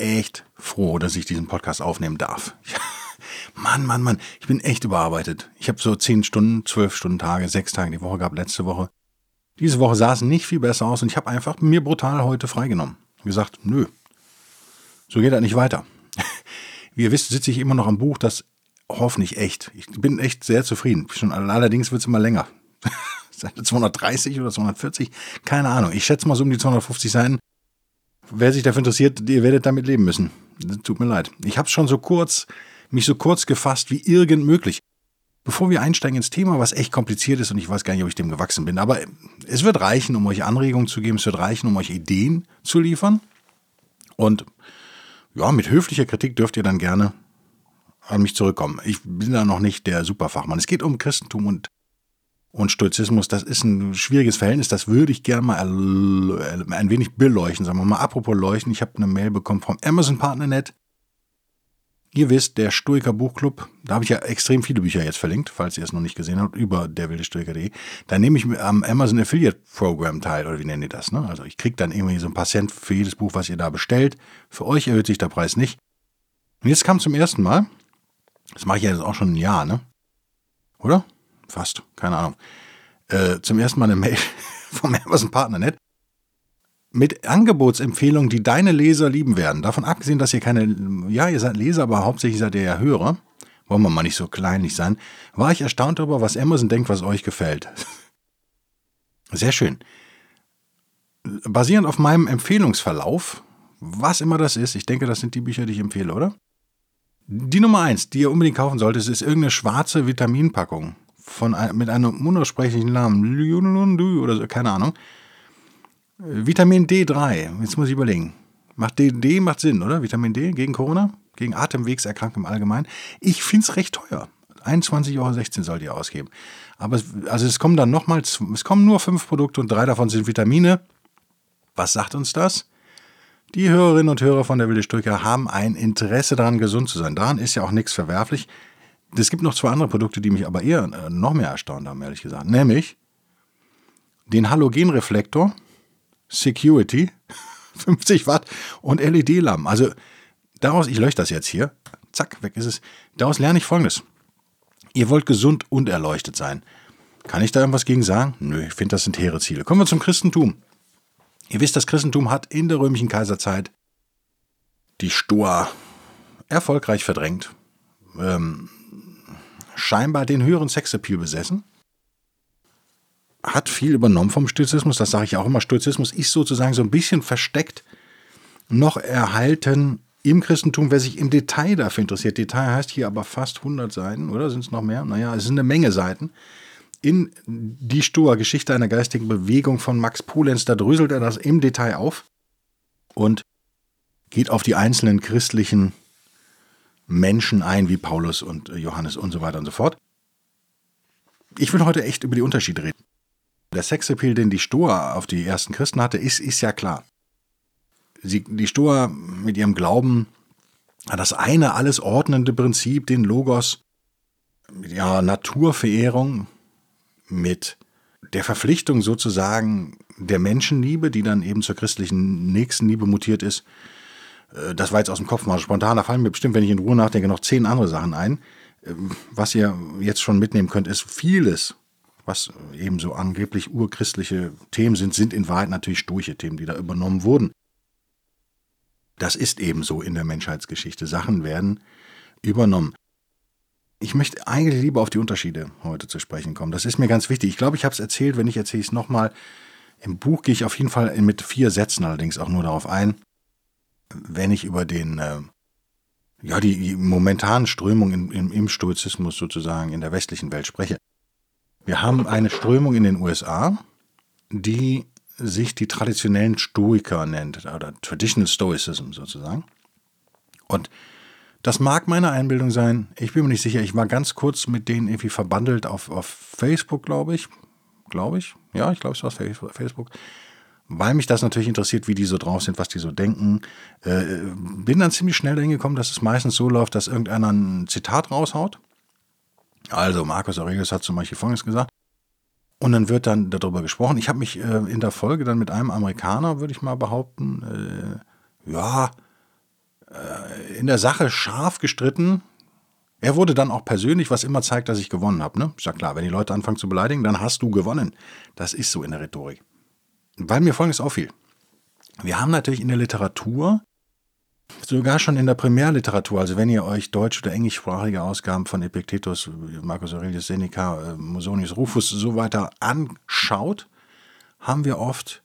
echt froh, dass ich diesen Podcast aufnehmen darf. Mann, Mann, Mann, ich bin echt überarbeitet. Ich habe so 10 Stunden, 12 Stunden Tage, 6 Tage die Woche gehabt, letzte Woche. Diese Woche sah es nicht viel besser aus und ich habe einfach mir brutal heute freigenommen. Gesagt, nö, so geht das nicht weiter. Wie ihr wisst, sitze ich immer noch am Buch, das hoffentlich echt. Ich bin echt sehr zufrieden. Schon, allerdings wird es immer länger. Seite 230 oder 240, keine Ahnung. Ich schätze mal so um die 250 Seiten. Wer sich dafür interessiert, ihr werdet damit leben müssen. Tut mir leid. Ich habe schon so kurz, mich so kurz gefasst wie irgend möglich. Bevor wir einsteigen ins Thema, was echt kompliziert ist und ich weiß gar nicht, ob ich dem gewachsen bin, aber es wird reichen, um euch Anregungen zu geben, es wird reichen, um euch Ideen zu liefern. Und ja, mit höflicher Kritik dürft ihr dann gerne an mich zurückkommen. Ich bin da noch nicht der Superfachmann. Es geht um Christentum und und Stoizismus, das ist ein schwieriges Verhältnis, das würde ich gerne mal ein wenig beleuchten. Sagen wir mal, apropos leuchten, ich habe eine Mail bekommen vom Amazon Partnernet. Ihr wisst, der Stoiker Buchclub, da habe ich ja extrem viele Bücher jetzt verlinkt, falls ihr es noch nicht gesehen habt, über derwildestoiker.de. Da nehme ich am Amazon Affiliate Program teil, oder wie nennen die das? Ne? Also ich kriege dann irgendwie so ein paar für jedes Buch, was ihr da bestellt. Für euch erhöht sich der Preis nicht. Und jetzt kam zum ersten Mal, das mache ich ja jetzt auch schon ein Jahr, ne? Oder? Fast, keine Ahnung, äh, zum ersten Mal eine Mail vom Amazon Partnernet mit Angebotsempfehlungen, die deine Leser lieben werden. Davon abgesehen, dass ihr keine, ja, ihr seid Leser, aber hauptsächlich seid ihr ja Hörer. Wollen wir mal nicht so kleinlich sein. War ich erstaunt darüber, was Amazon denkt, was euch gefällt. Sehr schön. Basierend auf meinem Empfehlungsverlauf, was immer das ist, ich denke, das sind die Bücher, die ich empfehle, oder? Die Nummer eins, die ihr unbedingt kaufen solltet, ist irgendeine schwarze Vitaminpackung von, mit einem unaussprechlichen Namen, oder so, keine Ahnung. Vitamin D3, jetzt muss ich überlegen. Macht D, D macht Sinn, oder? Vitamin D gegen Corona, gegen Atemwegserkrankungen im Allgemeinen. Ich finde es recht teuer. 21,16 Euro sollt ihr ausgeben. Aber es, also es kommen dann nochmal, es kommen nur fünf Produkte und drei davon sind Vitamine. Was sagt uns das? Die Hörerinnen und Hörer von der Wilde Stücke haben ein Interesse daran, gesund zu sein. Daran ist ja auch nichts verwerflich. Es gibt noch zwei andere Produkte, die mich aber eher äh, noch mehr erstaunt haben, ehrlich gesagt. Nämlich den Halogenreflektor, Security, 50 Watt und LED-Lampen. Also daraus, ich lösche das jetzt hier, zack, weg ist es. Daraus lerne ich folgendes. Ihr wollt gesund und erleuchtet sein. Kann ich da irgendwas gegen sagen? Nö, ich finde, das sind hehre Ziele. Kommen wir zum Christentum. Ihr wisst, das Christentum hat in der römischen Kaiserzeit die Stoa erfolgreich verdrängt. Ähm, scheinbar den höheren Sexappeal besessen. Hat viel übernommen vom Stoizismus, das sage ich auch immer. Stoizismus ist sozusagen so ein bisschen versteckt noch erhalten im Christentum, wer sich im Detail dafür interessiert. Detail heißt hier aber fast 100 Seiten, oder sind es noch mehr? Naja, es sind eine Menge Seiten. In die Stoa, Geschichte einer geistigen Bewegung von Max Polenz, da dröselt er das im Detail auf und geht auf die einzelnen christlichen Menschen ein, wie Paulus und äh, Johannes und so weiter und so fort. Ich will heute echt über die Unterschiede reden. Der Sexappeal, den die Stoa auf die ersten Christen hatte, ist, ist ja klar. Sie, die Stoa mit ihrem Glauben an das eine alles ordnende Prinzip, den Logos, mit ihrer Naturverehrung, mit der Verpflichtung sozusagen der Menschenliebe, die dann eben zur christlichen Nächstenliebe mutiert ist, das war jetzt aus dem Kopf mal spontan, da fallen mir bestimmt, wenn ich in Ruhe nachdenke, noch zehn andere Sachen ein. Ähm, was ihr jetzt schon mitnehmen könnt, ist vieles, was eben so angeblich urchristliche Themen sind, sind in Wahrheit natürlich stoische Themen, die da übernommen wurden. Das ist eben so in der Menschheitsgeschichte. Sachen werden übernommen. Ich möchte eigentlich lieber auf die Unterschiede heute zu sprechen kommen. Das ist mir ganz wichtig. Ich glaube, ich habe es erzählt, wenn ich erzähle es nochmal. Im Buch gehe ich auf jeden Fall mit vier Sätzen allerdings auch nur darauf ein wenn ich über den, äh, ja, die, die momentanen Strömungen im, im Stoizismus sozusagen in der westlichen Welt spreche. Wir haben eine Strömung in den USA, die sich die traditionellen Stoiker nennt, oder Traditional Stoicism sozusagen. Und das mag meine Einbildung sein. Ich bin mir nicht sicher. Ich war ganz kurz mit denen irgendwie verbandelt auf, auf Facebook, glaube ich. Glaube ich. Ja, ich glaube, es war Facebook. Weil mich das natürlich interessiert, wie die so drauf sind, was die so denken. Äh, bin dann ziemlich schnell dahin gekommen, dass es meistens so läuft, dass irgendeiner ein Zitat raushaut. Also, Markus Aurelius hat zum Beispiel Folgendes gesagt. Und dann wird dann darüber gesprochen. Ich habe mich äh, in der Folge dann mit einem Amerikaner, würde ich mal behaupten, äh, ja, äh, in der Sache scharf gestritten. Er wurde dann auch persönlich, was immer zeigt, dass ich gewonnen habe. Ne? Ist ja klar, wenn die Leute anfangen zu beleidigen, dann hast du gewonnen. Das ist so in der Rhetorik. Weil mir Folgendes auffiel. Wir haben natürlich in der Literatur, sogar schon in der Primärliteratur, also wenn ihr euch deutsch- oder englischsprachige Ausgaben von Epictetus, Marcus Aurelius Seneca, äh, Musonius Rufus so weiter anschaut, haben wir oft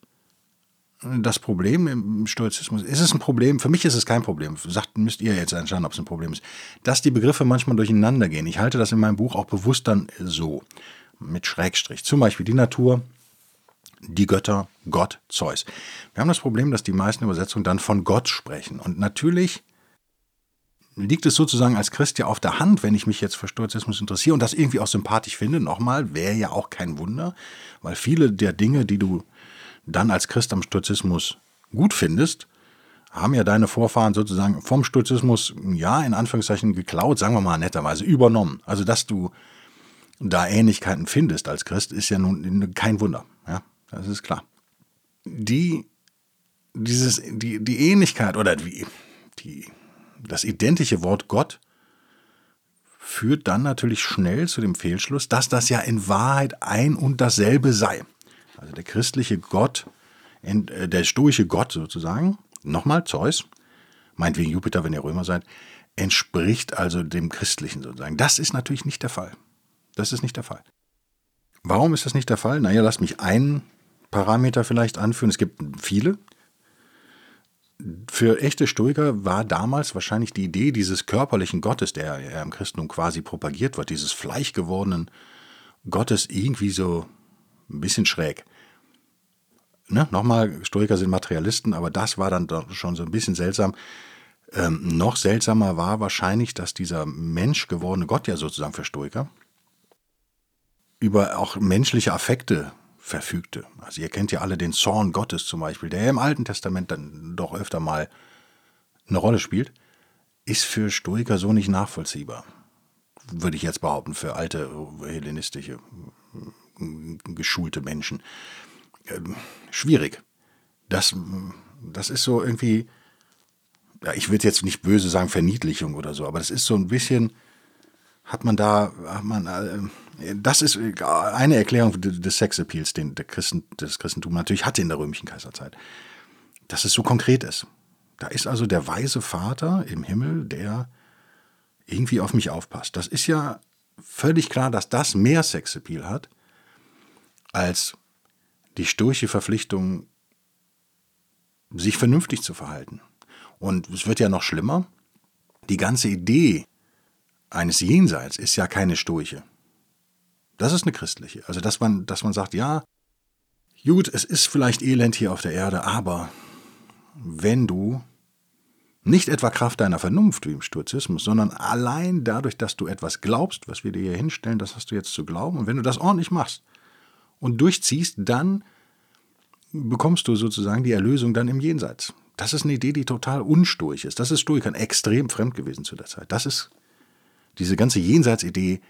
das Problem im Stoizismus, ist es ein Problem, für mich ist es kein Problem, sagt, müsst ihr jetzt entscheiden, ob es ein Problem ist, dass die Begriffe manchmal durcheinander gehen. Ich halte das in meinem Buch auch bewusst dann so, mit Schrägstrich. Zum Beispiel die Natur, die Götter, Gott, Zeus. Wir haben das Problem, dass die meisten Übersetzungen dann von Gott sprechen. Und natürlich liegt es sozusagen als Christ ja auf der Hand, wenn ich mich jetzt für Stoizismus interessiere und das irgendwie auch sympathisch finde. Nochmal, wäre ja auch kein Wunder, weil viele der Dinge, die du dann als Christ am Stoizismus gut findest, haben ja deine Vorfahren sozusagen vom Stoizismus, ja, in Anführungszeichen geklaut, sagen wir mal netterweise, übernommen. Also, dass du da Ähnlichkeiten findest als Christ, ist ja nun kein Wunder. Das ist klar. Die, dieses, die, die Ähnlichkeit oder die, die, das identische Wort Gott führt dann natürlich schnell zu dem Fehlschluss, dass das ja in Wahrheit ein und dasselbe sei. Also der christliche Gott, äh, der stoische Gott sozusagen, nochmal Zeus, meinetwegen Jupiter, wenn ihr Römer seid, entspricht also dem Christlichen sozusagen. Das ist natürlich nicht der Fall. Das ist nicht der Fall. Warum ist das nicht der Fall? Naja, lasst mich einen Parameter vielleicht anführen. Es gibt viele. Für echte Stoiker war damals wahrscheinlich die Idee dieses körperlichen Gottes, der ja im Christentum quasi propagiert wird, dieses fleischgewordenen Gottes irgendwie so ein bisschen schräg. Ne? Nochmal, Stoiker sind Materialisten, aber das war dann doch schon so ein bisschen seltsam. Ähm, noch seltsamer war wahrscheinlich, dass dieser Mensch gewordene Gott ja sozusagen für Stoiker über auch menschliche Affekte verfügte. Also ihr kennt ja alle den Zorn Gottes zum Beispiel, der im Alten Testament dann doch öfter mal eine Rolle spielt, ist für Stoiker so nicht nachvollziehbar. Würde ich jetzt behaupten, für alte hellenistische geschulte Menschen. Ähm, schwierig. Das, das ist so irgendwie, ja, ich will jetzt nicht böse sagen Verniedlichung oder so, aber das ist so ein bisschen, hat man da, hat man, äh, das ist eine Erklärung des Sexappeals, den der Christen, das Christentum natürlich hatte in der römischen Kaiserzeit. Dass es so konkret ist. Da ist also der weise Vater im Himmel, der irgendwie auf mich aufpasst. Das ist ja völlig klar, dass das mehr Sexappeal hat als die stoische Verpflichtung, sich vernünftig zu verhalten. Und es wird ja noch schlimmer. Die ganze Idee eines Jenseits ist ja keine stoische. Das ist eine christliche. Also, dass man, dass man sagt, ja, gut, es ist vielleicht Elend hier auf der Erde, aber wenn du nicht etwa Kraft deiner Vernunft wie im Sturzismus, sondern allein dadurch, dass du etwas glaubst, was wir dir hier hinstellen, das hast du jetzt zu glauben. Und wenn du das ordentlich machst, und durchziehst, dann bekommst du sozusagen die Erlösung dann im Jenseits. Das ist eine Idee, die total unstoisch ist. Das ist Stoikern extrem fremd gewesen zu der Zeit. Das ist, diese ganze Jenseitsidee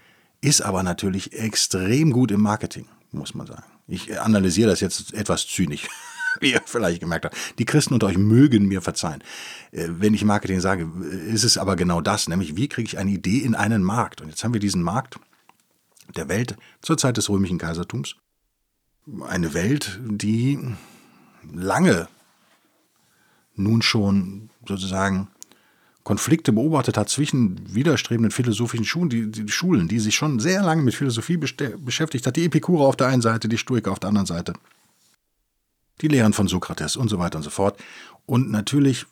ist aber natürlich extrem gut im Marketing, muss man sagen. Ich analysiere das jetzt etwas zynisch, wie ihr vielleicht gemerkt habt. Die Christen unter euch mögen mir verzeihen. Äh, wenn ich Marketing sage, ist es aber genau das, nämlich wie kriege ich eine Idee in einen Markt? Und jetzt haben wir diesen Markt der Welt zur Zeit des römischen Kaisertums eine Welt, die lange nun schon sozusagen Konflikte beobachtet hat zwischen widerstrebenden philosophischen Schulen, die, die Schulen, die sich schon sehr lange mit Philosophie beschäftigt hat. Die Epikurer auf der einen Seite, die Stoiker auf der anderen Seite. Die Lehren von Sokrates und so weiter und so fort. Und natürlich,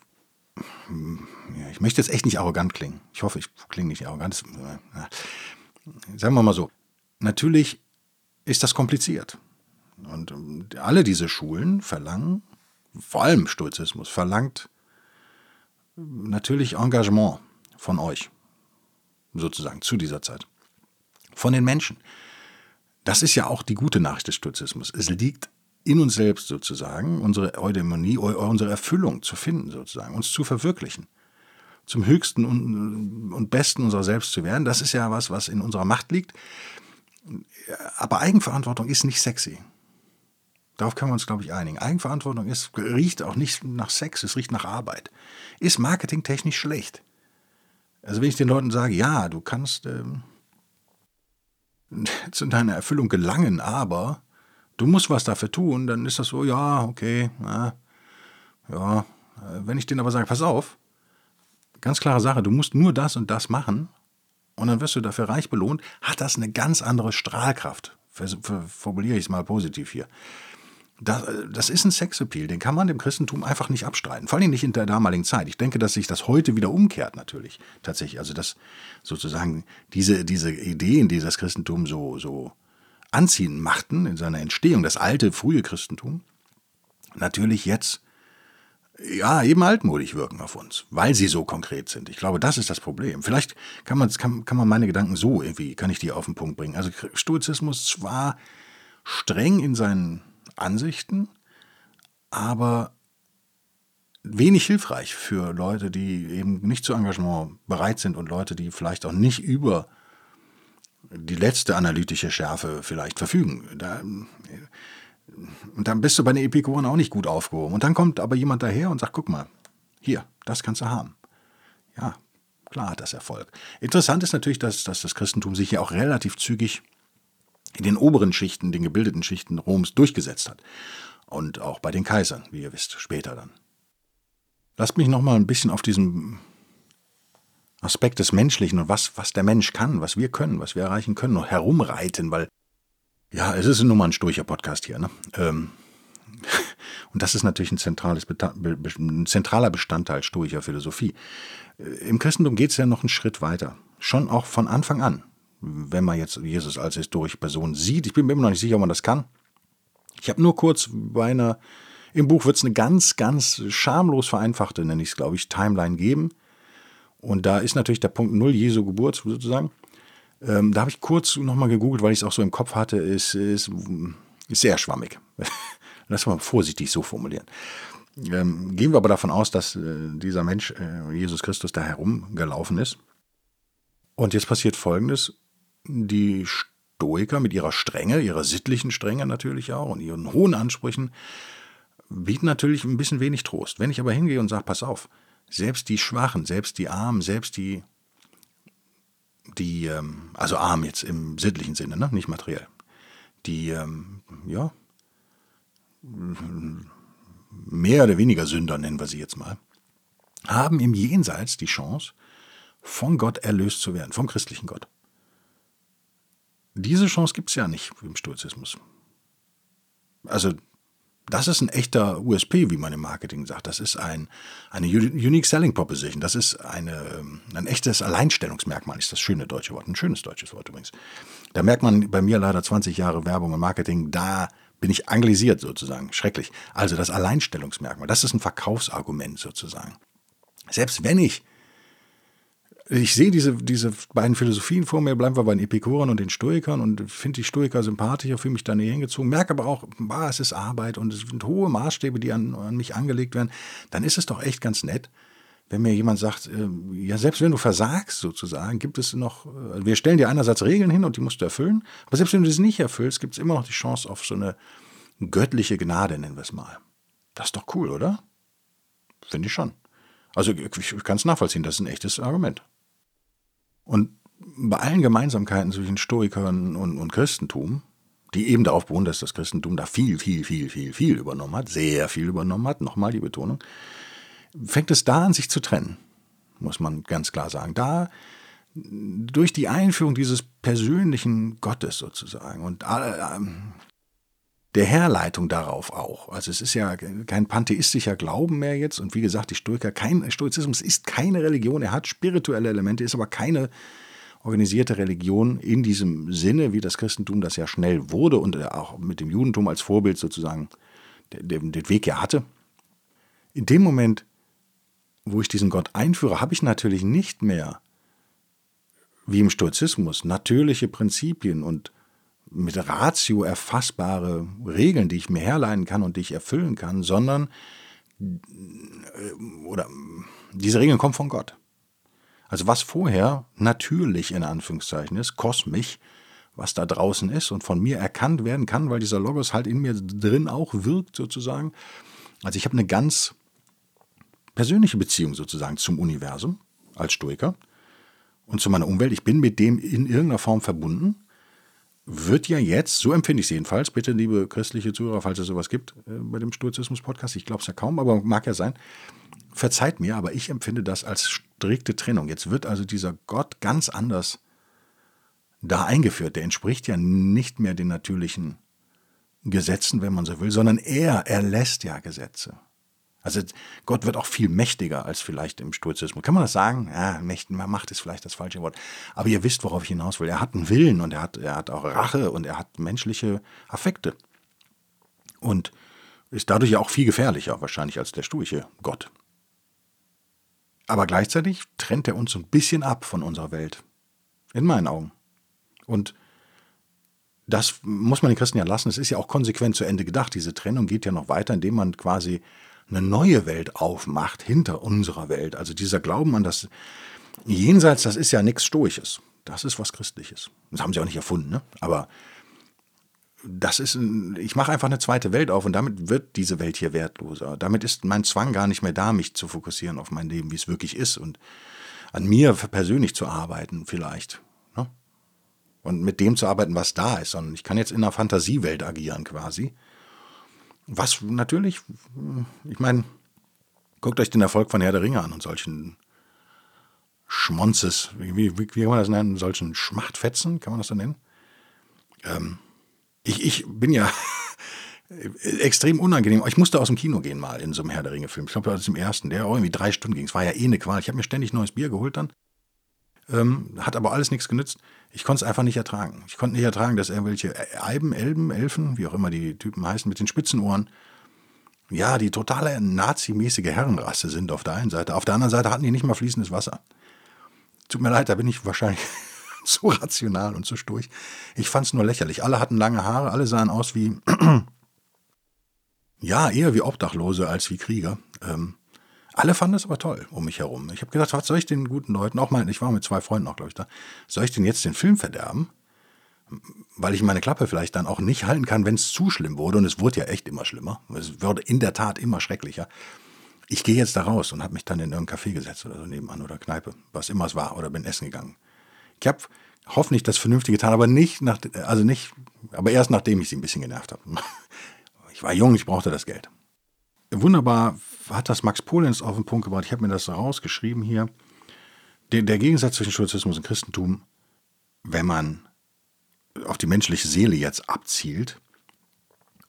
ja, ich möchte jetzt echt nicht arrogant klingen. Ich hoffe, ich klinge nicht arrogant. Sagen wir mal so. Natürlich ist das kompliziert. Und ähm, alle diese Schulen verlangen, vor allem Stoizismus, verlangt natürlich Engagement von euch, sozusagen, zu dieser Zeit. Von den Menschen. Das ist ja auch die gute Nachricht des Stoizismus. Es liegt in uns selbst sozusagen, unsere Eudämonie, unsere Erfüllung zu finden sozusagen, uns zu verwirklichen, zum höchsten und, besten unserer selbst zu werden. Das ist ja was, was in unserer Macht liegt. Aber Eigenverantwortung ist nicht sexy. Darauf können wir uns, glaube ich, einigen. Eigenverantwortung ist, riecht auch nicht nach Sex, es riecht nach Arbeit. Ist marketingtechnisch schlecht. Also wenn ich den Leuten sage, ja, du kannst ähm, zu deiner Erfüllung gelangen, aber du musst was dafür tun, dann ist das so, ja, okay, na, ja. Wenn ich denen aber sage, pass auf, ganz klare Sache, du musst nur das und das machen und dann wirst du dafür reich belohnt, hat das eine ganz andere Strahlkraft. Formuliere ich es mal positiv hier. Das, das, ist ein Sexappeal, den kann man dem Christentum einfach nicht abstreiten. Vor allem nicht in der damaligen Zeit. Ich denke, dass sich das heute wieder umkehrt, natürlich. Tatsächlich. Also, dass sozusagen diese, diese Ideen, die das Christentum so, so anziehend machten in seiner Entstehung, das alte, frühe Christentum, natürlich jetzt ja, eben altmodig wirken auf uns, weil sie so konkret sind. Ich glaube, das ist das Problem. Vielleicht kann man, kann, kann man meine Gedanken so irgendwie, kann ich die auf den Punkt bringen. Also Stoizismus zwar streng in seinen Ansichten, aber wenig hilfreich für Leute, die eben nicht zu Engagement bereit sind und Leute, die vielleicht auch nicht über die letzte analytische Schärfe vielleicht verfügen. Da, und dann bist du bei den Epikuren auch nicht gut aufgehoben. Und dann kommt aber jemand daher und sagt, guck mal, hier, das kannst du haben. Ja, klar hat das Erfolg. Interessant ist natürlich, dass, dass das Christentum sich ja auch relativ zügig in den oberen Schichten, den gebildeten Schichten Roms durchgesetzt hat. Und auch bei den Kaisern, wie ihr wisst, später dann. Lasst mich noch mal ein bisschen auf diesen Aspekt des Menschlichen und was, was der Mensch kann, was wir können, was wir erreichen können, noch herumreiten, weil ja, es ist nun mal ein sturcher Podcast hier. Ne? Ähm, und das ist natürlich ein, zentrales, ein zentraler Bestandteil stoischer Philosophie. Äh, Im Christentum geht es ja noch einen Schritt weiter. Schon auch von Anfang an. Wenn man jetzt Jesus als historische Person sieht. Ich bin mir immer noch nicht sicher, ob man das kann. Ich habe nur kurz bei einer, im Buch wird es eine ganz, ganz schamlos vereinfachte, nenne ich es, glaube ich, Timeline geben. Und da ist natürlich der Punkt Null Jesu Geburt sozusagen. Ähm, da habe ich kurz nochmal gegoogelt, weil ich es auch so im Kopf hatte. Ist, ist, ist sehr schwammig. Lass mal vorsichtig so formulieren. Ähm, gehen wir aber davon aus, dass äh, dieser Mensch, äh, Jesus Christus, da herumgelaufen ist. Und jetzt passiert Folgendes. Die Stoiker mit ihrer Strenge, ihrer sittlichen Strenge natürlich auch und ihren hohen Ansprüchen, bieten natürlich ein bisschen wenig Trost. Wenn ich aber hingehe und sage, pass auf, selbst die Schwachen, selbst die Armen, selbst die die, ähm, also arm jetzt im sittlichen Sinne, ne? nicht materiell, die, ähm, ja, mehr oder weniger Sünder nennen wir sie jetzt mal, haben im Jenseits die Chance, von Gott erlöst zu werden, vom christlichen Gott. Diese Chance gibt es ja nicht im Stoizismus. Also das ist ein echter USP, wie man im Marketing sagt. Das ist ein, eine Unique Selling Proposition. Das ist eine, ähm, ein echtes Alleinstellungsmerkmal, ist das schöne deutsche Wort. Ein schönes deutsches Wort übrigens. Da merkt man bei mir leider 20 Jahre Werbung und Marketing, da bin ich anglisiert sozusagen. Schrecklich. Also das Alleinstellungsmerkmal, das ist ein Verkaufsargument sozusagen. Selbst wenn ich ich sehe diese, diese beiden Philosophien vor mir, bleiben wir bei den Epikurern und den Stoikern und finde die Stoiker sympathischer, fühle mich da näher hingezogen, merke aber auch, bah, es ist Arbeit und es sind hohe Maßstäbe, die an, an mich angelegt werden, dann ist es doch echt ganz nett, wenn mir jemand sagt, äh, ja, selbst wenn du versagst sozusagen, gibt es noch, äh, wir stellen dir einerseits Regeln hin und die musst du erfüllen, aber selbst wenn du das nicht erfüllst, gibt es immer noch die Chance auf so eine göttliche Gnade, nennen wir es mal. Das ist doch cool, oder? Finde ich schon. Also ich kann es nachvollziehen, das ist ein echtes Argument. Und bei allen Gemeinsamkeiten zwischen Stoikern und, und Christentum, die eben darauf beruhen, dass das Christentum da viel, viel, viel, viel, viel übernommen hat, sehr viel übernommen hat, nochmal die Betonung, fängt es da an, sich zu trennen, muss man ganz klar sagen. Da durch die Einführung dieses persönlichen Gottes sozusagen und äh, der Herleitung darauf auch. Also es ist ja kein pantheistischer Glauben mehr jetzt und wie gesagt, die Stoiker, kein Stoizismus ist keine Religion, er hat spirituelle Elemente, ist aber keine organisierte Religion in diesem Sinne, wie das Christentum das ja schnell wurde und auch mit dem Judentum als Vorbild sozusagen den, Weg ja hatte. In dem Moment wo ich diesen Gott einführe, habe ich natürlich nicht mehr, wie im Stoizismus, natürliche Prinzipien und mit Ratio erfassbare Regeln, die ich mir herleiten kann und die ich erfüllen kann, sondern äh, oder diese Regeln kommen von Gott. Also was vorher natürlich in Anführungszeichen ist, kosmisch, was da draußen ist und von mir erkannt werden kann, weil dieser Logos halt in mir drin auch wirkt sozusagen. Also ich habe eine ganz persönliche Beziehung sozusagen zum Universum als Stoiker und zu meiner Umwelt. Ich bin mit dem in irgendeiner Form verbunden. Wird ja jetzt, so empfinde ich es jedenfalls, bitte liebe christliche Zuhörer, falls es sowas gibt äh, bei dem Stoizismus-Podcast, ich glaube es ja kaum, aber mag ja sein, verzeiht mir, aber ich empfinde das als strikte Trennung. Jetzt wird also dieser Gott ganz anders da eingeführt. Der entspricht ja nicht mehr den natürlichen Gesetzen, wenn man so will, sondern er erlässt ja Gesetze. Also Gott wird auch viel mächtiger als vielleicht im Stoizismus. Kann man das sagen? Ja, Macht ist vielleicht das falsche Wort. Aber ihr wisst, worauf ich hinaus will. Er hat einen Willen und er hat, er hat auch Rache und er hat menschliche Affekte. Und ist dadurch ja auch viel gefährlicher wahrscheinlich als der stoische Gott. Aber gleichzeitig trennt er uns so ein bisschen ab von unserer Welt. In meinen Augen. Und das muss man den Christen ja lassen. Es ist ja auch konsequent zu Ende gedacht. Diese Trennung geht ja noch weiter, indem man quasi eine neue Welt aufmacht hinter unserer Welt. Also dieser Glauben an das Jenseits, das ist ja nichts Stoisches. Das ist was Christliches. Das haben sie auch nicht erfunden, ne? aber das ist, ein, ich mache einfach eine zweite Welt auf und damit wird diese Welt hier wertloser. Damit ist mein Zwang gar nicht mehr da, mich zu fokussieren auf mein Leben, wie es wirklich ist und an mir persönlich zu arbeiten vielleicht. Ne? Und mit dem zu arbeiten, was da ist, sondern ich kann jetzt in einer Fantasiewelt agieren quasi. Was natürlich, ich meine, guckt euch den Erfolg von Herr der Ringe an und solchen Schmonzes, wie, wie, wie kann man das nennen, solchen Schmachtfetzen, kann man das so nennen? Ähm, ich, ich bin ja extrem unangenehm. Ich musste aus dem Kino gehen mal in so einem Herr der Ringe-Film. Ich glaube, das ist im ersten, der irgendwie drei Stunden ging. Es war ja eh eine Qual. Ich habe mir ständig neues Bier geholt dann. Ähm, hat aber alles nichts genützt. Ich konnte es einfach nicht ertragen. Ich konnte nicht ertragen, dass irgendwelche Eiben, Elben, Elfen, wie auch immer die Typen heißen, mit den Spitzenohren, ja, die totale nazimäßige Herrenrasse sind auf der einen Seite. Auf der anderen Seite hatten die nicht mal fließendes Wasser. Tut mir leid, da bin ich wahrscheinlich so rational und so sturch. Ich fand es nur lächerlich. Alle hatten lange Haare, alle sahen aus wie, ja, eher wie Obdachlose als wie Krieger. Ähm, alle fanden es aber toll um mich herum. Ich habe gedacht, was soll ich den guten Leuten, auch mal, ich war mit zwei Freunden auch, glaube ich, da, soll ich denn jetzt den Film verderben? Weil ich meine Klappe vielleicht dann auch nicht halten kann, wenn es zu schlimm wurde. Und es wurde ja echt immer schlimmer. Es wurde in der Tat immer schrecklicher. Ich gehe jetzt da raus und habe mich dann in irgendein Café gesetzt oder so nebenan oder Kneipe, was immer es war, oder bin essen gegangen. Ich habe hoffentlich das Vernünftige getan, aber nicht nach, also nicht, aber erst nachdem ich sie ein bisschen genervt habe. Ich war jung, ich brauchte das Geld. Wunderbar hat das Max Polenz auf den Punkt gebracht. Ich habe mir das rausgeschrieben hier. Der, der Gegensatz zwischen Stoizismus und Christentum, wenn man auf die menschliche Seele jetzt abzielt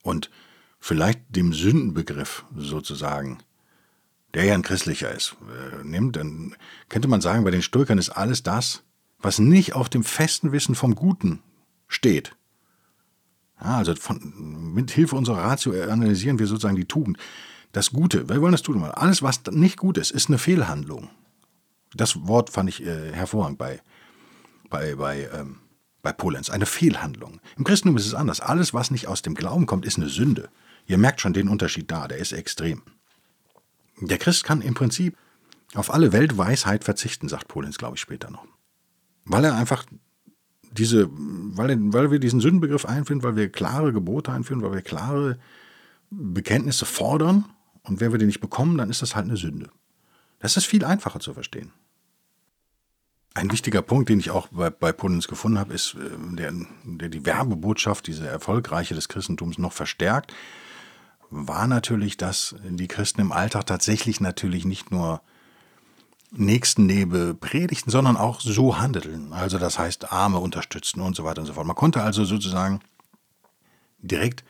und vielleicht dem Sündenbegriff sozusagen, der ja ein christlicher ist, äh, nimmt, dann könnte man sagen, bei den Stoikern ist alles das, was nicht auf dem festen Wissen vom Guten steht. Ja, also von, mit Hilfe unserer Ratio analysieren wir sozusagen die Tugend. Das Gute, wir wollen das tun. Alles, was nicht gut ist, ist eine Fehlhandlung. Das Wort fand ich äh, hervorragend bei, bei, bei, ähm, bei Polenz. Eine Fehlhandlung. Im Christentum ist es anders. Alles, was nicht aus dem Glauben kommt, ist eine Sünde. Ihr merkt schon den Unterschied da, der ist extrem. Der Christ kann im Prinzip auf alle Weltweisheit verzichten, sagt Polenz, glaube ich, später noch weil er einfach diese, weil, weil wir diesen Sündenbegriff einführen, weil wir klare Gebote einführen, weil wir klare Bekenntnisse fordern und wenn wir die nicht bekommen, dann ist das halt eine Sünde. Das ist viel einfacher zu verstehen. Ein wichtiger Punkt, den ich auch bei, bei Punnens gefunden habe, ist, äh, der, der die Werbebotschaft, diese erfolgreiche des Christentums noch verstärkt, war natürlich, dass die Christen im Alltag tatsächlich natürlich nicht nur Nächstenliebe predigten, sondern auch so handeln. Also das heißt Arme unterstützen und so weiter und so fort. Man konnte also sozusagen direkt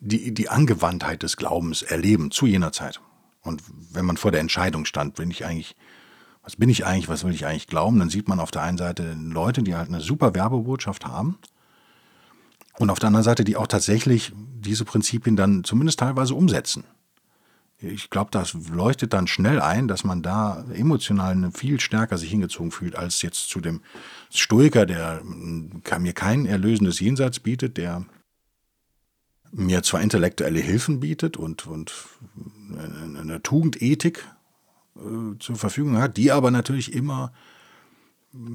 die, die Angewandtheit des Glaubens erleben zu jener Zeit. Und wenn man vor der Entscheidung stand, bin ich eigentlich, was bin ich eigentlich, was will ich eigentlich glauben, dann sieht man auf der einen Seite Leute, die halt eine super Werbebotschaft haben und auf der anderen Seite, die auch tatsächlich diese Prinzipien dann zumindest teilweise umsetzen ich glaube, das leuchtet dann schnell ein, dass man da emotional viel stärker sich hingezogen fühlt, als jetzt zu dem Stoiker, der mir kein erlösendes Jenseits bietet, der mir zwar intellektuelle Hilfen bietet und, und eine Tugendethik äh, zur Verfügung hat, die aber natürlich immer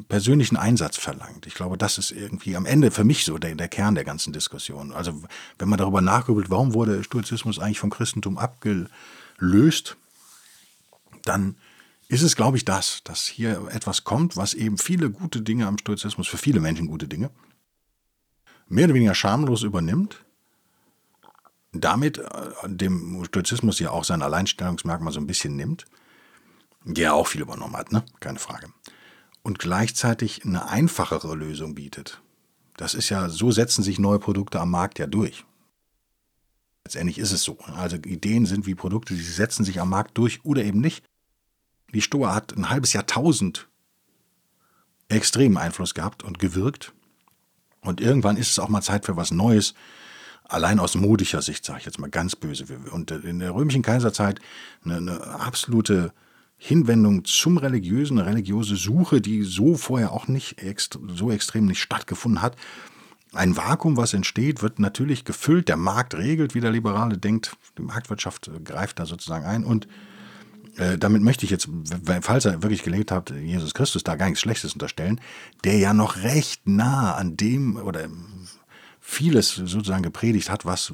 persönlichen Einsatz verlangt. Ich glaube, das ist irgendwie am Ende für mich so der, der Kern der ganzen Diskussion. Also wenn man darüber nachgrübelt, warum wurde Stoizismus eigentlich vom Christentum abgelöst, dann ist es, glaube ich, das, dass hier etwas kommt, was eben viele gute Dinge am Stoizismus, für viele Menschen gute Dinge, mehr oder weniger schamlos übernimmt, damit äh, dem Stoizismus ja auch sein Alleinstellungsmerkmal so ein bisschen nimmt, der auch viel übernommen hat, ne? keine Frage und gleichzeitig eine einfachere Lösung bietet. Das ist ja, so setzen sich neue Produkte am Markt ja durch. Letztendlich ist es so. Also Ideen sind wie Produkte, die setzen sich am Markt durch oder eben nicht. Die Stoa hat ein halbes Jahrtausend extremen Einfluss gehabt und gewirkt. Und irgendwann ist es auch mal Zeit für was Neues. Allein aus modischer Sicht, sage ich jetzt mal ganz böse. Und in der römischen Kaiserzeit eine, eine absolute Hinwendung zum Religiösen, eine religiöse Suche, die so vorher auch nicht ext so extrem nicht stattgefunden hat. Ein Vakuum, was entsteht, wird natürlich gefüllt. Der Markt regelt, wie der Liberale denkt. Die Marktwirtschaft äh, greift da sozusagen ein. Und äh, damit möchte ich jetzt, falls er wirklich gelebt hat, Jesus Christus da gar nichts Schlechtes unterstellen, der ja noch recht nah an dem oder vieles sozusagen gepredigt hat, was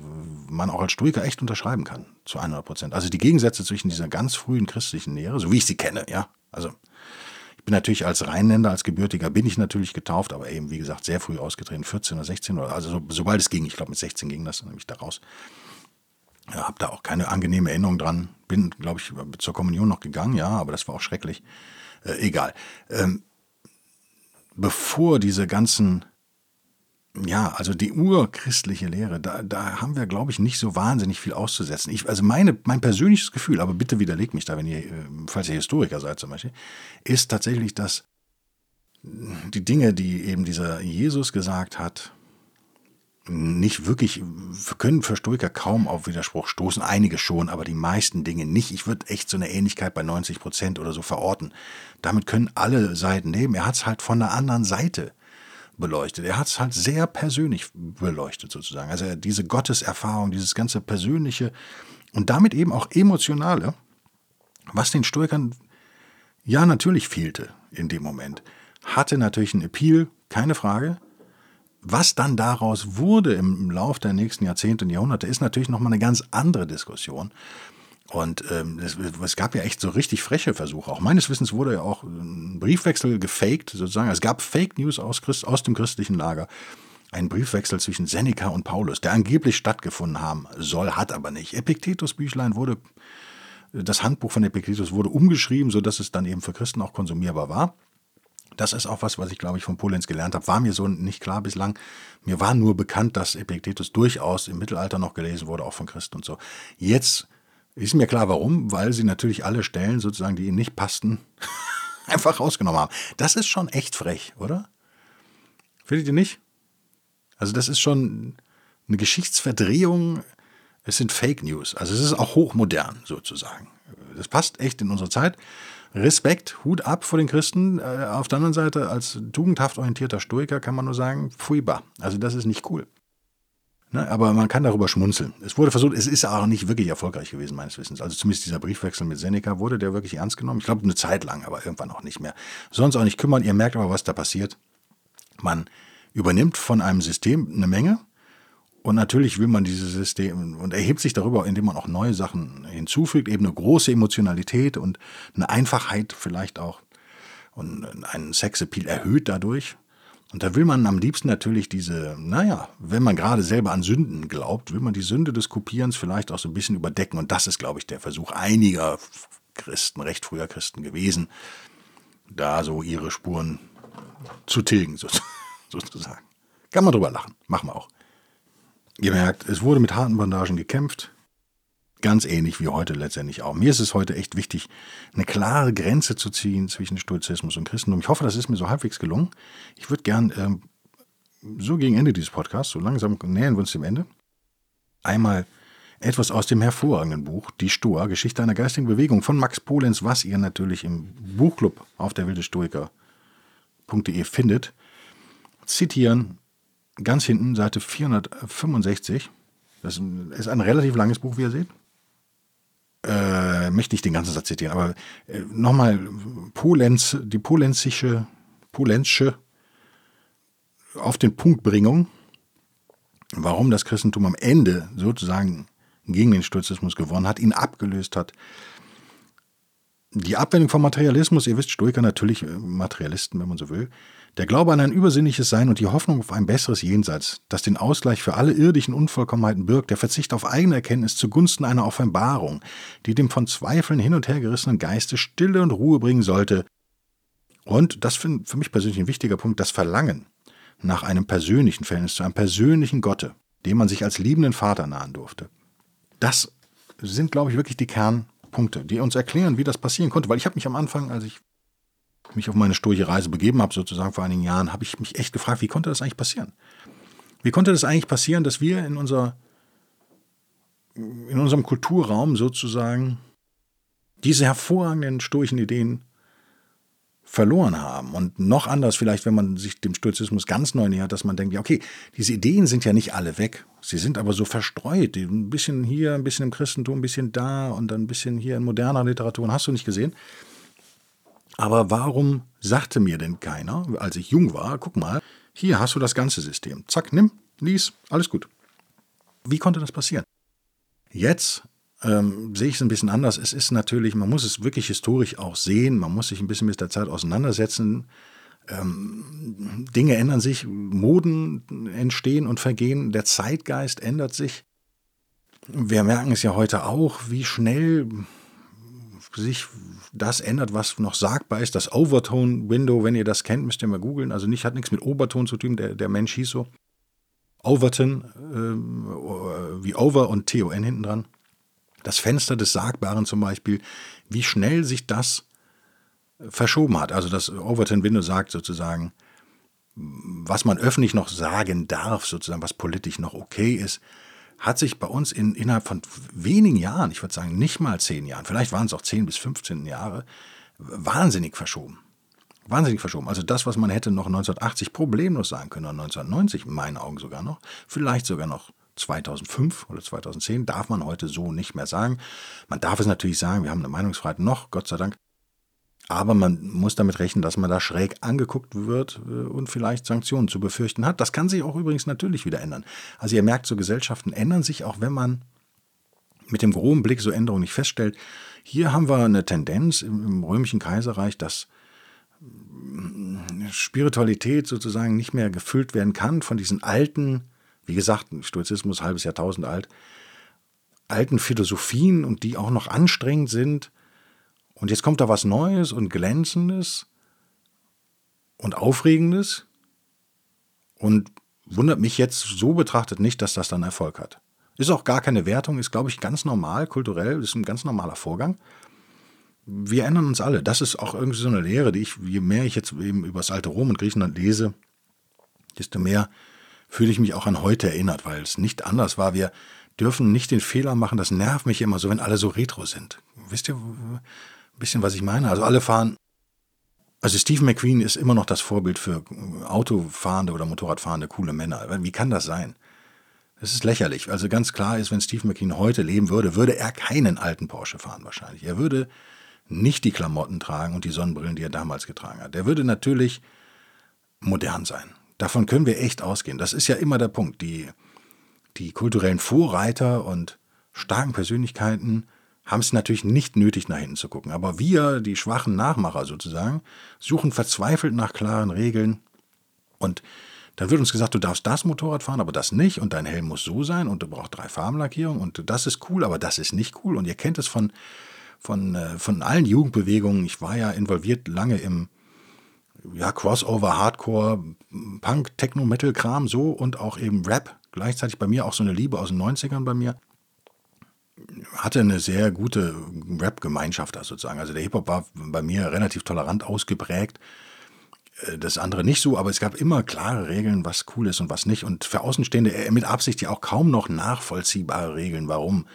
man auch als Stoiker echt unterschreiben kann, zu 100 Prozent. Also die Gegensätze zwischen dieser ganz frühen christlichen Lehre, so wie ich sie kenne, ja, also ich bin natürlich als Rheinländer, als Gebürtiger bin ich natürlich getauft, aber eben, wie gesagt, sehr früh ausgetreten, 14 oder 16 oder, also so, sobald es ging, ich glaube mit 16 ging das nämlich da raus. Ja, habe da auch keine angenehme Erinnerung dran. Bin, glaube ich, zur Kommunion noch gegangen, ja, aber das war auch schrecklich. Äh, egal. Ähm, bevor diese ganzen ja, also die urchristliche Lehre, da, da haben wir, glaube ich, nicht so wahnsinnig viel auszusetzen. Ich, also meine, mein persönliches Gefühl, aber bitte widerlegt mich da, wenn ihr, äh, falls ihr Historiker seid zum Beispiel, ist tatsächlich, dass die Dinge, die eben dieser Jesus gesagt hat, nicht wirklich, können für Stoiker kaum auf Widerspruch stoßen. Einige schon, aber die meisten Dinge nicht. Ich würde echt so eine Ähnlichkeit bei 90 Prozent oder so verorten. Damit können alle Seiten leben. Er hat es halt von der anderen Seite beleuchtet. Er hat es halt sehr persönlich beleuchtet sozusagen. Also diese Gotteserfahrung, dieses ganze persönliche und damit eben auch emotionale, was den Stoikern ja natürlich fehlte in dem Moment, hatte natürlich einen Appeal, keine Frage. Was dann daraus wurde im Lauf der nächsten Jahrzehnte und Jahrhunderte, ist natürlich nochmal eine ganz andere Diskussion. Und ähm, es, es, gab ja echt so richtig freche Versuche. Auch meines Wissens wurde ja auch ein Briefwechsel gefaked, sozusagen. Es gab Fake News aus, Christ, aus dem christlichen Lager. Ein Briefwechsel zwischen Seneca und Paulus, der angeblich stattgefunden haben soll, hat aber nicht. Epiktetus Büchlein wurde, das Handbuch von Epiktetus wurde umgeschrieben, sodass es dann eben für Christen auch konsumierbar war. Das ist auch was, was ich, glaube ich, von Polenz gelernt habe. War mir so nicht klar bislang. Mir war nur bekannt, dass Epiktetus durchaus im Mittelalter noch gelesen wurde, auch von Christen und so. Jetzt ist mir klar, warum, weil sie natürlich alle Stellen sozusagen, die ihnen nicht passten, einfach rausgenommen haben. Das ist schon echt frech, oder? Findet ihr nicht? Also das ist schon eine Geschichtsverdrehung. Es sind Fake News. Also es ist auch hochmodern sozusagen. Das passt echt in unsere Zeit. Respekt, Hut ab vor den Christen. Äh, auf der anderen Seite, als tugendhaft orientierter Stoiker kann man nur sagen, furchtbar. Also das ist nicht cool. Ne, aber man kann darüber schmunzeln. Es wurde versucht, es ist auch nicht wirklich erfolgreich gewesen, meines Wissens. Also zumindest dieser Briefwechsel mit Seneca wurde der wirklich ernst genommen. Ich glaube, eine Zeit lang, aber irgendwann auch nicht mehr. Sonst auch nicht kümmern. Ihr merkt aber, was da passiert. Man übernimmt von einem System eine Menge und natürlich will man dieses System und erhebt sich darüber, indem man auch neue Sachen hinzufügt, eben eine große Emotionalität und eine Einfachheit vielleicht auch und einen Sexappeal erhöht dadurch. Und da will man am liebsten natürlich diese, naja, wenn man gerade selber an Sünden glaubt, will man die Sünde des Kopierens vielleicht auch so ein bisschen überdecken. Und das ist, glaube ich, der Versuch einiger Christen, recht früher Christen gewesen, da so ihre Spuren zu tilgen, sozusagen. Kann man drüber lachen, machen wir auch. Ihr merkt, es wurde mit harten Bandagen gekämpft, Ganz ähnlich wie heute letztendlich auch. Mir ist es heute echt wichtig, eine klare Grenze zu ziehen zwischen Stoizismus und Christentum. Ich hoffe, das ist mir so halbwegs gelungen. Ich würde gern ähm, so gegen Ende dieses Podcasts, so langsam nähern wir uns dem Ende, einmal etwas aus dem hervorragenden Buch Die Stoa, Geschichte einer geistigen Bewegung von Max Polenz, was ihr natürlich im Buchclub auf der wilde Stoiker.de findet, zitieren ganz hinten, Seite 465. Das ist ein relativ langes Buch, wie ihr seht. Äh, möchte nicht den ganzen Satz zitieren, aber äh, nochmal Polenz, die polenzische, polenzsche auf den Punktbringung, warum das Christentum am Ende sozusagen gegen den Stoizismus gewonnen hat, ihn abgelöst hat. Die Abwendung vom Materialismus, ihr wisst, Stoiker natürlich äh, Materialisten, wenn man so will, der Glaube an ein übersinnliches Sein und die Hoffnung auf ein besseres Jenseits, das den Ausgleich für alle irdischen Unvollkommenheiten birgt, der Verzicht auf eigene Erkenntnis zugunsten einer Offenbarung, die dem von Zweifeln hin und her gerissenen Geiste Stille und Ruhe bringen sollte. Und, das für, für mich persönlich ein wichtiger Punkt, das Verlangen nach einem persönlichen Verhältnis zu einem persönlichen Gotte, dem man sich als liebenden Vater nahen durfte. Das sind, glaube ich, wirklich die Kernpunkte, die uns erklären, wie das passieren konnte. Weil ich habe mich am Anfang, als ich mich auf meine sturche Reise begeben habe, sozusagen vor einigen Jahren, habe ich mich echt gefragt, wie konnte das eigentlich passieren? Wie konnte das eigentlich passieren, dass wir in, unser, in unserem Kulturraum sozusagen diese hervorragenden sturchen Ideen verloren haben. Und noch anders vielleicht, wenn man sich dem Stoizismus ganz neu nähert, dass man denkt, ja, okay, diese Ideen sind ja nicht alle weg. Sie sind aber so verstreut. Ein bisschen hier, ein bisschen im Christentum, ein bisschen da und dann ein bisschen hier in moderner Literatur. Hast du nicht gesehen? Aber warum sagte mir denn keiner, als ich jung war, guck mal, hier hast du das ganze System. Zack, nimm, lies, alles gut. Wie konnte das passieren? Jetzt ähm, sehe ich es ein bisschen anders. Es ist natürlich, man muss es wirklich historisch auch sehen, man muss sich ein bisschen mit der Zeit auseinandersetzen. Ähm, Dinge ändern sich, Moden entstehen und vergehen, der Zeitgeist ändert sich. Wir merken es ja heute auch, wie schnell sich das ändert, was noch sagbar ist. Das Overtone-Window, wenn ihr das kennt, müsst ihr mal googeln. Also nicht, hat nichts mit Oberton zu tun, der, der Mensch hieß so. Overton, äh, wie Over und T-O-N hinten dran das Fenster des Sagbaren zum Beispiel, wie schnell sich das verschoben hat. Also das Overton Window sagt sozusagen, was man öffentlich noch sagen darf, sozusagen, was politisch noch okay ist, hat sich bei uns in, innerhalb von wenigen Jahren, ich würde sagen nicht mal zehn Jahren, vielleicht waren es auch zehn bis 15 Jahre, wahnsinnig verschoben. Wahnsinnig verschoben. Also das, was man hätte noch 1980 problemlos sagen können, oder 1990 in meinen Augen sogar noch, vielleicht sogar noch 2005 oder 2010 darf man heute so nicht mehr sagen. Man darf es natürlich sagen, wir haben eine Meinungsfreiheit noch, Gott sei Dank. Aber man muss damit rechnen, dass man da schräg angeguckt wird äh, und vielleicht Sanktionen zu befürchten hat. Das kann sich auch übrigens natürlich wieder ändern. Also ihr merkt, so Gesellschaften ändern sich, auch wenn man mit dem groben Blick so Änderungen nicht feststellt. Hier haben wir eine Tendenz im, römischen Kaiserreich, dass Spiritualität sozusagen nicht mehr gefüllt werden kann von diesen alten wie gesagt, Stoizismus halbes Jahrtausend alt, alten Philosophien und die auch noch anstrengend sind. Und jetzt kommt da was Neues und Glänzendes und Aufregendes und wundert mich jetzt so betrachtet nicht, dass das dann Erfolg hat. Ist auch gar keine Wertung, ist, glaube ich, ganz normal, kulturell, ist ein ganz normaler Vorgang. Wir ändern uns alle. Das ist auch irgendwie so eine Lehre, die ich, je mehr ich jetzt eben über das alte Rom und Griechenland lese, desto mehr fühle ich mich auch an heute erinnert, weil es nicht anders war. Wir dürfen nicht den Fehler machen, das nervt mich immer so, wenn alle so retro sind. Wisst ihr ein bisschen, was ich meine? Also alle fahren. Also Steve McQueen ist immer noch das Vorbild für Autofahrende oder Motorradfahrende coole Männer. Wie kann das sein? Das ist lächerlich. Also ganz klar ist, wenn Steve McQueen heute leben würde, würde er keinen alten Porsche fahren wahrscheinlich. Er würde nicht die Klamotten tragen und die Sonnenbrillen, die er damals getragen hat. Er würde natürlich modern sein. Davon können wir echt ausgehen. Das ist ja immer der Punkt. Die, die kulturellen Vorreiter und starken Persönlichkeiten haben es natürlich nicht nötig, nach hinten zu gucken. Aber wir, die schwachen Nachmacher sozusagen, suchen verzweifelt nach klaren Regeln. Und dann wird uns gesagt, du darfst das Motorrad fahren, aber das nicht. Und dein Helm muss so sein und du brauchst drei Farbenlackierungen und das ist cool, aber das ist nicht cool. Und ihr kennt es von, von, äh, von allen Jugendbewegungen. Ich war ja involviert lange im, ja, Crossover, Hardcore, Punk, Techno, Metal-Kram so und auch eben Rap. Gleichzeitig bei mir auch so eine Liebe aus den 90ern bei mir. Hatte eine sehr gute Rap-Gemeinschaft da sozusagen. Also der Hip-Hop war bei mir relativ tolerant ausgeprägt. Äh, das andere nicht so, aber es gab immer klare Regeln, was cool ist und was nicht. Und für Außenstehende äh, mit Absicht ja auch kaum noch nachvollziehbare Regeln, warum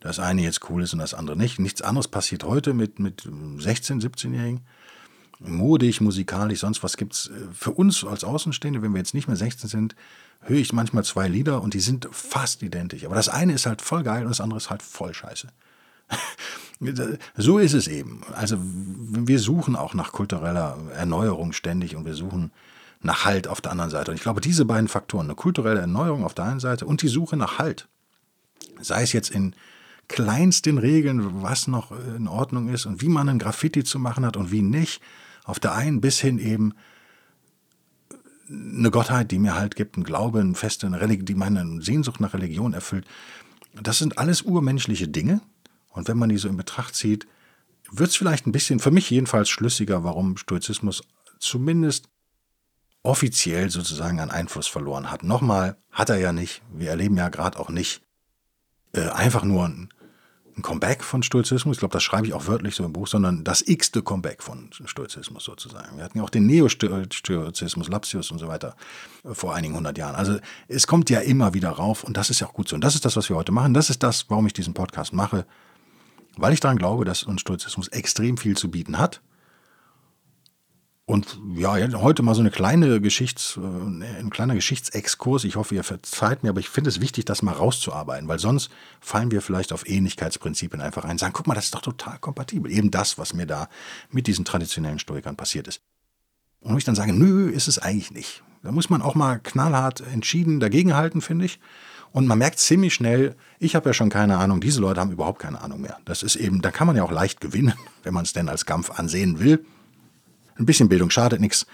das eine jetzt cool ist und das andere nicht. Nichts anderes passiert heute mit, mit 16-, 17-Jährigen. Modig, musikalisch, sonst was gibt's äh, für uns als Außenstehende, wenn wir jetzt nicht mehr 16 sind, höre ich manchmal zwei Lieder und die sind fast identisch. Aber das eine ist halt voll geil und das andere ist halt voll scheiße. so ist es eben. Also wir suchen auch nach kultureller Erneuerung ständig und wir suchen nach Halt auf der anderen Seite. Und ich glaube, diese beiden Faktoren, eine kulturelle Erneuerung auf der einen Seite und die Suche nach Halt, sei es jetzt in kleinsten Regeln, was noch in Ordnung ist und wie man ein Graffiti zu machen hat und wie nicht, auf der einen bis hin eben eine Gottheit, die mir halt gibt, einen Glaube, eine feste, eine Religion, die meine Sehnsucht nach Religion erfüllt. Das sind alles urmenschliche Dinge. Und wenn man die so in Betracht zieht, wird es vielleicht ein bisschen, für mich jedenfalls, schlüssiger, warum Stoizismus zumindest offiziell sozusagen an Einfluss verloren hat. Nochmal, hat er ja nicht. Wir erleben ja gerade auch nicht äh, einfach nur ein ein Comeback von Stoizismus, ich glaube, das schreibe ich auch wörtlich so im Buch, sondern das x-te Comeback von Stoizismus sozusagen. Wir hatten ja auch den Neo-Stoizismus, Lapsius und so weiter äh, vor einigen hundert Jahren. Also es kommt ja immer wieder rauf und das ist ja auch gut so. Und das ist das, was wir heute machen. Das ist das, warum ich diesen Podcast mache, weil ich daran glaube, dass uns Stoizismus extrem viel zu bieten hat und ja, heute mal so eine kleine Geschichts, äh, ein kleiner Geschichtsexkurs. Ich hoffe, ihr verzeiht mir, aber ich finde es wichtig, das mal rauszuarbeiten, weil sonst fallen wir vielleicht auf Ähnlichkeitsprinzipien einfach rein. Sagen, guck mal, das ist doch total kompatibel. Eben das, was mir da mit diesen traditionellen Stoikern passiert ist. Und ich dann sage, nö, ist es eigentlich nicht. Da muss man auch mal knallhart entschieden dagegenhalten, finde ich. Und man merkt ziemlich schnell, ich habe ja schon keine Ahnung, diese Leute haben überhaupt keine Ahnung mehr. Das ist eben, da kann man ja auch leicht gewinnen, wenn man es denn als Kampf ansehen will. Ein bisschen Bildung schadet nichts.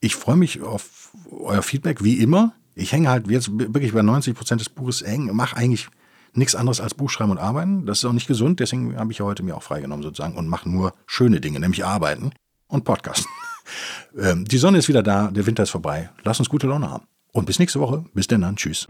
Ich freue mich auf euer Feedback, wie immer. Ich hänge halt jetzt wirklich bei 90 Prozent des Buches eng, mache eigentlich nichts anderes als Buchschreiben und arbeiten. Das ist auch nicht gesund, deswegen habe ich ja heute mir auch freigenommen sozusagen und mache nur schöne Dinge, nämlich arbeiten und Podcasten. Ähm, die Sonne ist wieder da, der Winter ist vorbei. Lass uns gute Laune haben. Und bis nächste Woche. Bis denn dann. Tschüss.